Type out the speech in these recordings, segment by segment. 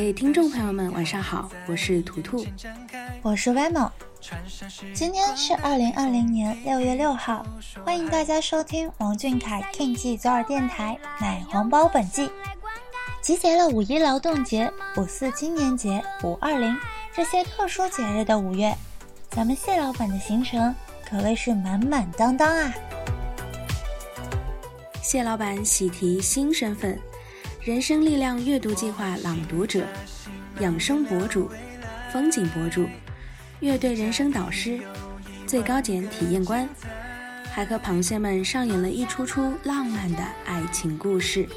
位听众朋友们，晚上好，我是图图，我是 Vamo。今天是二零二零年六月六号，欢迎大家收听王俊凯 King 记左耳电台奶黄包本季，集结了五一劳动节、五四青年节、五二零这些特殊节日的五月，咱们谢老板的行程可谓是满满当当啊！谢老板喜提新身份，人生力量阅读计划朗读者、养生博主、风景博主。乐队人生导师，最高检体验官，还和螃蟹们上演了一出出浪漫的爱情故事。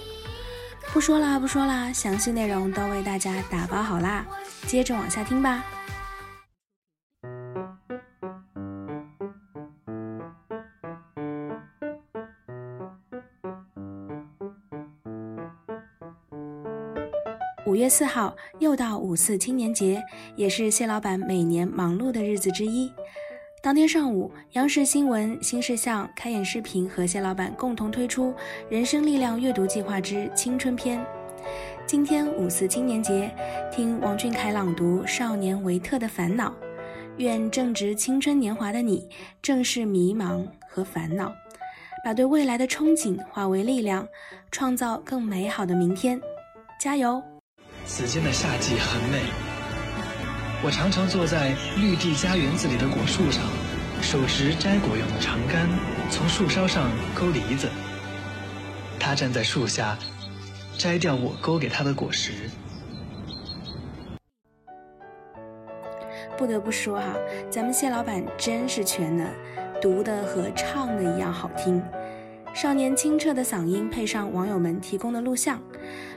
不说啦，不说啦，详细内容都为大家打包好啦，接着往下听吧。五月四号又到五四青年节，也是谢老板每年忙碌的日子之一。当天上午，央视新闻新事项开演视频和谢老板共同推出《人生力量阅读计划之青春篇》。今天五四青年节，听王俊凯朗读《少年维特的烦恼》，愿正值青春年华的你，正视迷茫和烦恼，把对未来的憧憬化为力量，创造更美好的明天。加油！此间的夏季很美，我常常坐在绿地家园子里的果树上，手持摘果用的长杆，从树梢上勾梨子。他站在树下，摘掉我勾给他的果实。不得不说哈，咱们谢老板真是全能，读的和唱的一样好听。少年清澈的嗓音，配上网友们提供的录像，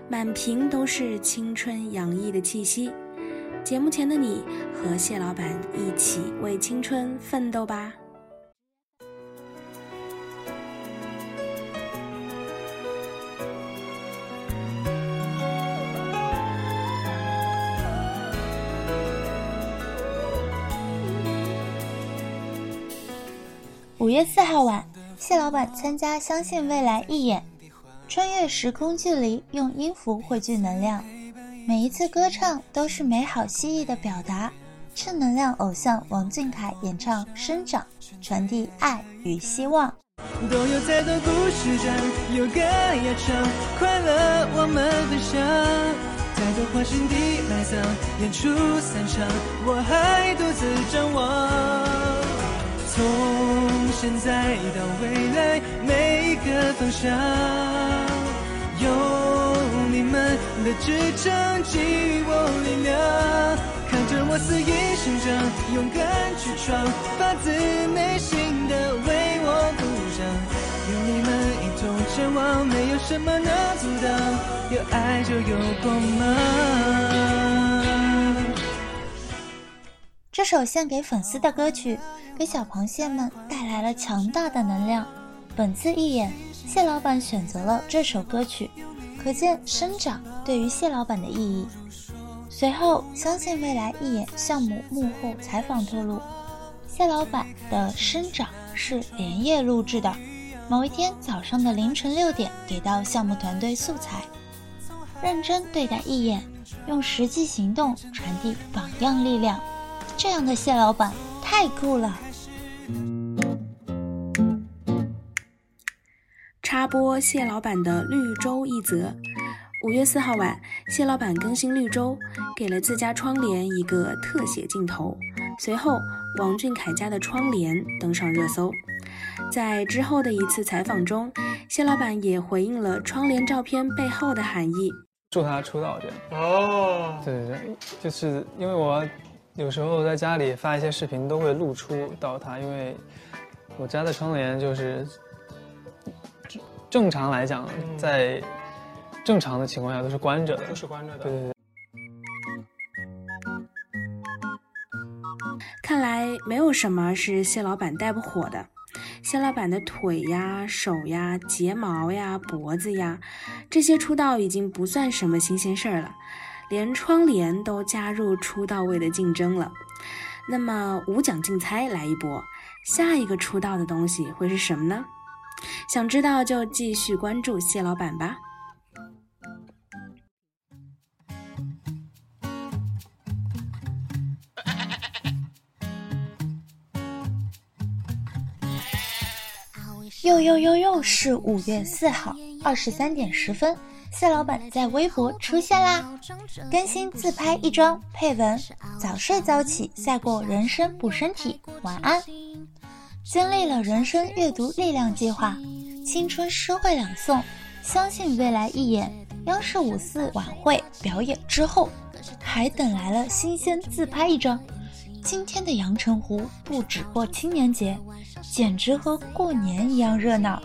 满屏都是青春洋溢的气息。节目前的你和谢老板一起为青春奋斗吧！五月四号晚。谢老板参加《相信未来》义演，穿越时空距离，用音符汇聚能量。每一次歌唱都是美好希冀的表达。正能量偶像王俊凯演唱《生长》，传递爱与希望。都有再多故事讲，有歌要唱，快乐我们分享。再多欢欣的埋葬，演出散场，我还独自张望。从现在到未来，每一个方向，有你们的支撑，给予我力量。看着我肆意生长，勇敢去闯，发自内心的为我鼓掌。有你们一同前往，没有什么能阻挡。有爱就有光芒。这首献给粉丝的歌曲，给小螃蟹们带来了强大的能量。本次义演，蟹老板选择了这首歌曲，可见生长对于蟹老板的意义。随后，相信未来义演项目幕后采访透露，蟹老板的生长是连夜录制的，某一天早上的凌晨六点给到项目团队素材，认真对待义演，用实际行动传递榜样力量。这样的蟹老板太酷了。插播蟹老板的绿洲一则。五月四号晚，蟹老板更新绿洲，给了自家窗帘一个特写镜头。随后，王俊凯家的窗帘登上热搜。在之后的一次采访中，谢老板也回应了窗帘照片背后的含义。祝他出道这样哦，对对对，就是因为我有时候在家里发一些视频都会露出到它，因为我家的窗帘就是正常来讲，在正常的情况下都是关着的，都是关着的。对对对。看来没有什么是蟹老板带不火的。蟹老板的腿呀、手呀、睫毛呀、脖子呀，这些出道已经不算什么新鲜事儿了，连窗帘都加入出道位的竞争了。那么无奖竞猜来一波，下一个出道的东西会是什么呢？想知道就继续关注谢老板吧。又又又又是五月四号二十三点十分，谢老板在微博出现啦，更新自拍一张，配文：早睡早起赛过人生补身体，晚安。经历了人生阅读力量计划、青春诗会朗诵、相信未来一眼、央视五四晚会表演之后，还等来了新鲜自拍一张。今天的阳澄湖不止过青年节，简直和过年一样热闹。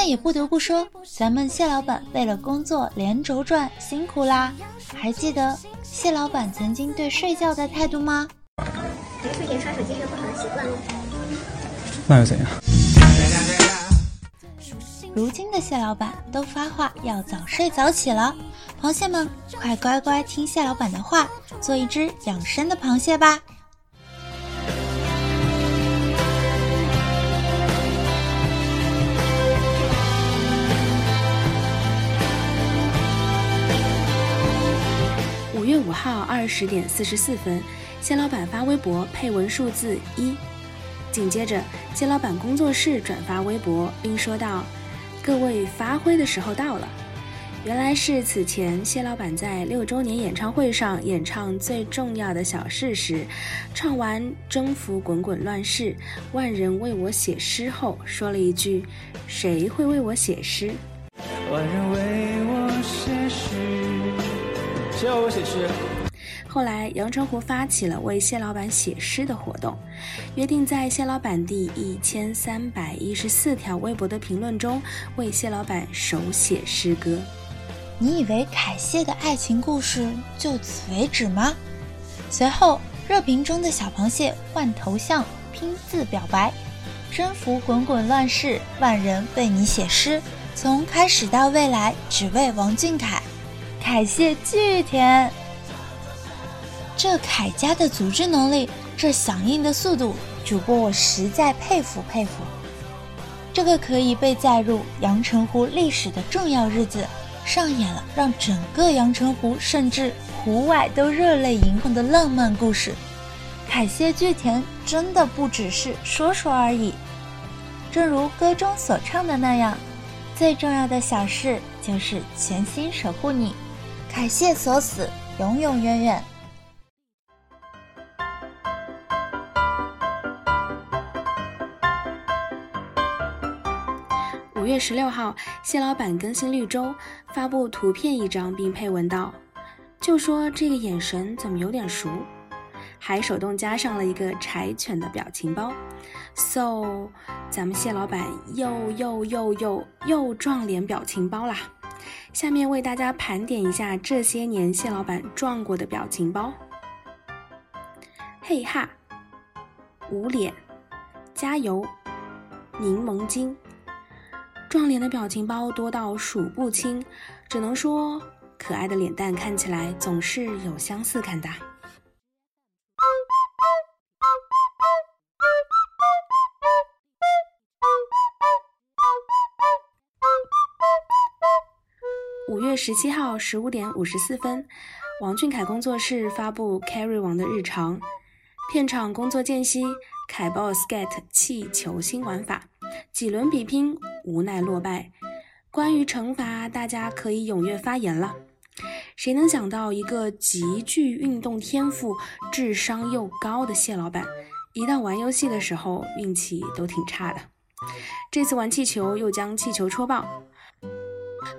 但也不得不说，咱们蟹老板为了工作连轴转，辛苦啦！还记得蟹老板曾经对睡觉的态度吗？没睡前刷手机是不好的习惯哦。那又怎样？如今的蟹老板都发话要早睡早起了，螃蟹们快乖乖听蟹老板的话，做一只养生的螃蟹吧。五号二十点四十四分，谢老板发微博配文数字一，紧接着谢老板工作室转发微博，并说道。各位发挥的时候到了，原来是此前谢老板在六周年演唱会上演唱最重要的小事时，唱完《征服滚滚乱世》，万人为我写诗后，说了一句：“谁会为我写诗？”万人为谁要我写诗？后来，阳澄湖发起了为谢老板写诗的活动，约定在谢老板第一千三百一十四条微博的评论中为谢老板手写诗歌。你以为凯谢的爱情故事就此为止吗？随后，热评中的小螃蟹换头像拼字表白：“征服滚滚乱世，万人为你写诗，从开始到未来，只为王俊凯。”凯谢巨甜。这凯家的组织能力，这响应的速度，主播我实在佩服佩服。这个可以被载入阳澄湖历史的重要日子，上演了让整个阳澄湖甚至湖外都热泪盈眶的浪漫故事。凯谢巨甜真的不只是说说而已，正如歌中所唱的那样，最重要的小事就是全心守护你。凯谢锁死，永永远远。五月十六号，蟹老板更新绿洲，发布图片一张，并配文道：“就说这个眼神怎么有点熟？”还手动加上了一个柴犬的表情包。So，咱们蟹老板又又又又又撞脸表情包啦！下面为大家盘点一下这些年蟹老板撞过的表情包：嘿哈，捂脸，加油，柠檬精。撞脸的表情包多到数不清，只能说可爱的脸蛋看起来总是有相似感的。五月十七号十五点五十四分，王俊凯工作室发布 Carry 王的日常，片场工作间隙，凯 boss get 气球新玩法，几轮比拼。无奈落败。关于惩罚，大家可以踊跃发言了。谁能想到一个极具运动天赋、智商又高的谢老板，一到玩游戏的时候运气都挺差的？这次玩气球又将气球戳爆。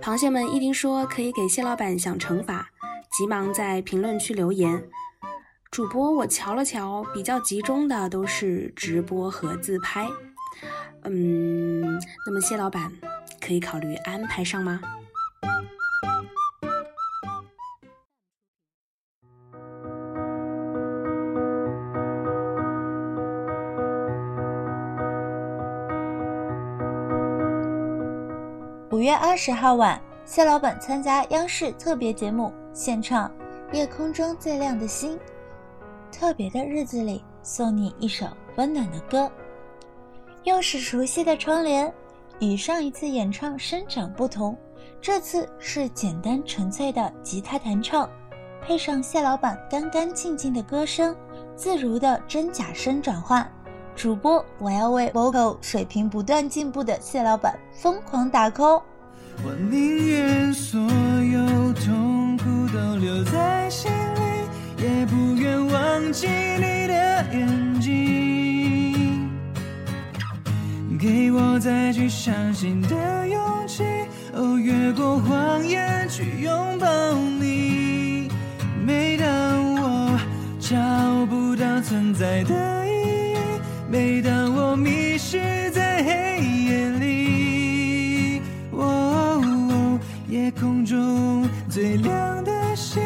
螃蟹们一听说可以给蟹老板想惩罚，急忙在评论区留言。主播我瞧了瞧，比较集中的都是直播和自拍。嗯，那么蟹老板可以考虑安排上吗？五月二十号晚，谢老板参加央视特别节目，献唱《夜空中最亮的星》。特别的日子里，送你一首温暖的歌。又是熟悉的窗帘，与上一次演唱生长不同，这次是简单纯粹的吉他弹唱，配上谢老板干干净净的歌声，自如的真假声转换。主播，我要为 vocal 水平不断进步的谢老板疯狂打 call。我宁愿所有痛苦都留在心里，也不愿忘记你的眼睛。给我再去相信的勇气，哦，越过谎言去拥抱你。每当我找不到存在的意义，每当我迷失在黑夜里，哦，夜空中最亮的星，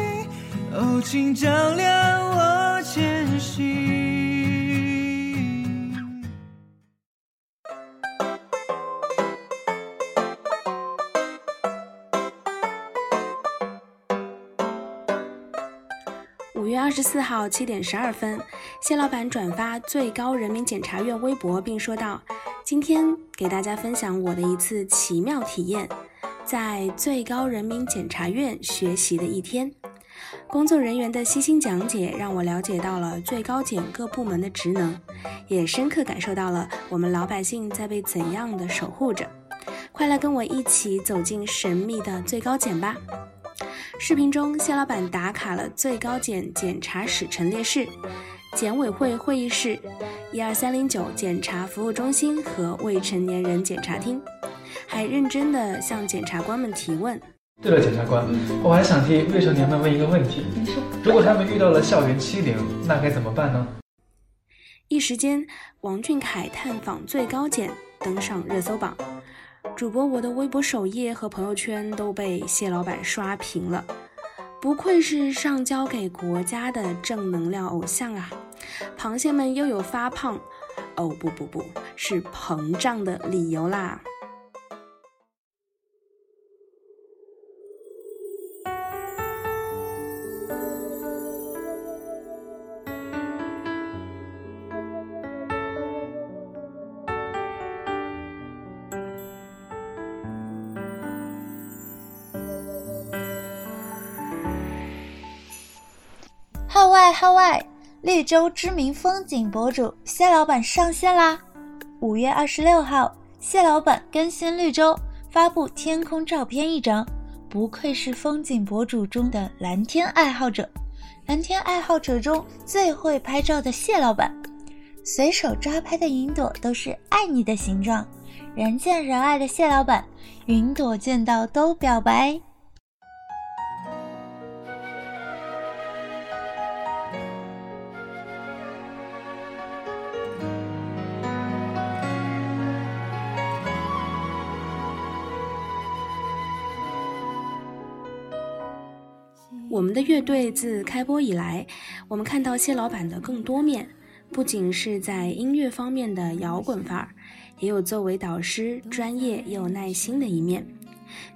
哦，请照亮我前行。五月二十四号七点十二分，谢老板转发最高人民检察院微博，并说道：“今天给大家分享我的一次奇妙体验，在最高人民检察院学习的一天。工作人员的悉心讲解，让我了解到了最高检各部门的职能，也深刻感受到了我们老百姓在被怎样的守护着。快来跟我一起走进神秘的最高检吧！”视频中，谢老板打卡了最高检检察史陈列室、检委会会议室、一二三零九检察服务中心和未成年人检察厅，还认真地向检察官们提问。对了，检察官，我还想替未成年们问一个问题：如果他们遇到了校园欺凌，那该怎么办呢？一时间，王俊凯探访最高检登上热搜榜。主播我的微博首页和朋友圈都被谢老板刷屏了，不愧是上交给国家的正能量偶像啊！螃蟹们又有发胖，哦不不不是膨胀的理由啦！号外号外！绿洲知名风景博主谢老板上线啦！五月二十六号，谢老板更新绿洲，发布天空照片一张。不愧是风景博主中的蓝天爱好者，蓝天爱好者中最会拍照的谢老板，随手抓拍的云朵都是爱你的形状，人见人爱的谢老板，云朵见到都表白。我们的乐队自开播以来，我们看到谢老板的更多面，不仅是在音乐方面的摇滚范儿，也有作为导师专业又有耐心的一面。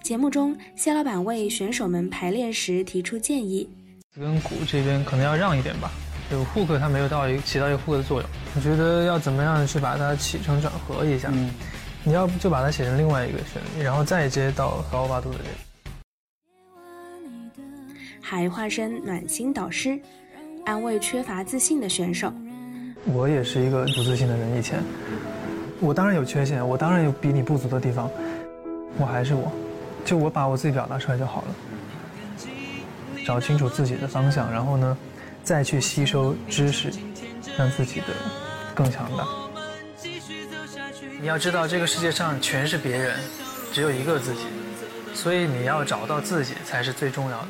节目中，谢老板为选手们排练时提出建议：跟鼓这边可能要让一点吧，有 hook 它没有到一起到一个 hook 的作用。我觉得要怎么样去把它起承转合一下，嗯，你要不就把它写成另外一个旋律，然后再接到高八度的这个。还化身暖心导师，安慰缺乏自信的选手。我也是一个不自信的人，以前我当然有缺陷，我当然有比你不足的地方，我还是我，就我把我自己表达出来就好了。找清楚自己的方向，然后呢，再去吸收知识，让自己的更强大。你要知道，这个世界上全是别人，只有一个自己，所以你要找到自己才是最重要的。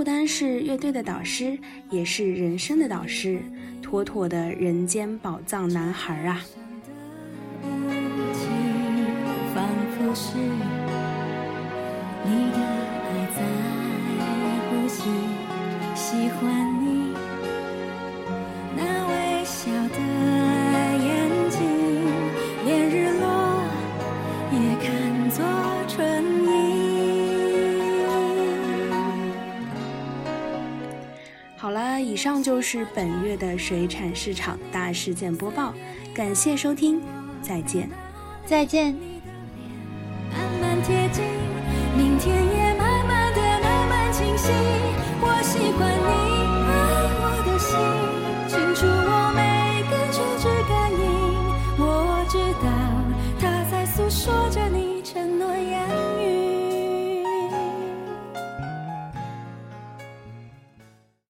不单是乐队的导师，也是人生的导师，妥妥的人间宝藏男孩啊！仿佛是你好了，以上就是本月的水产市场大事件播报，感谢收听，再见。再见。慢慢贴近，明天也慢慢的慢慢清晰。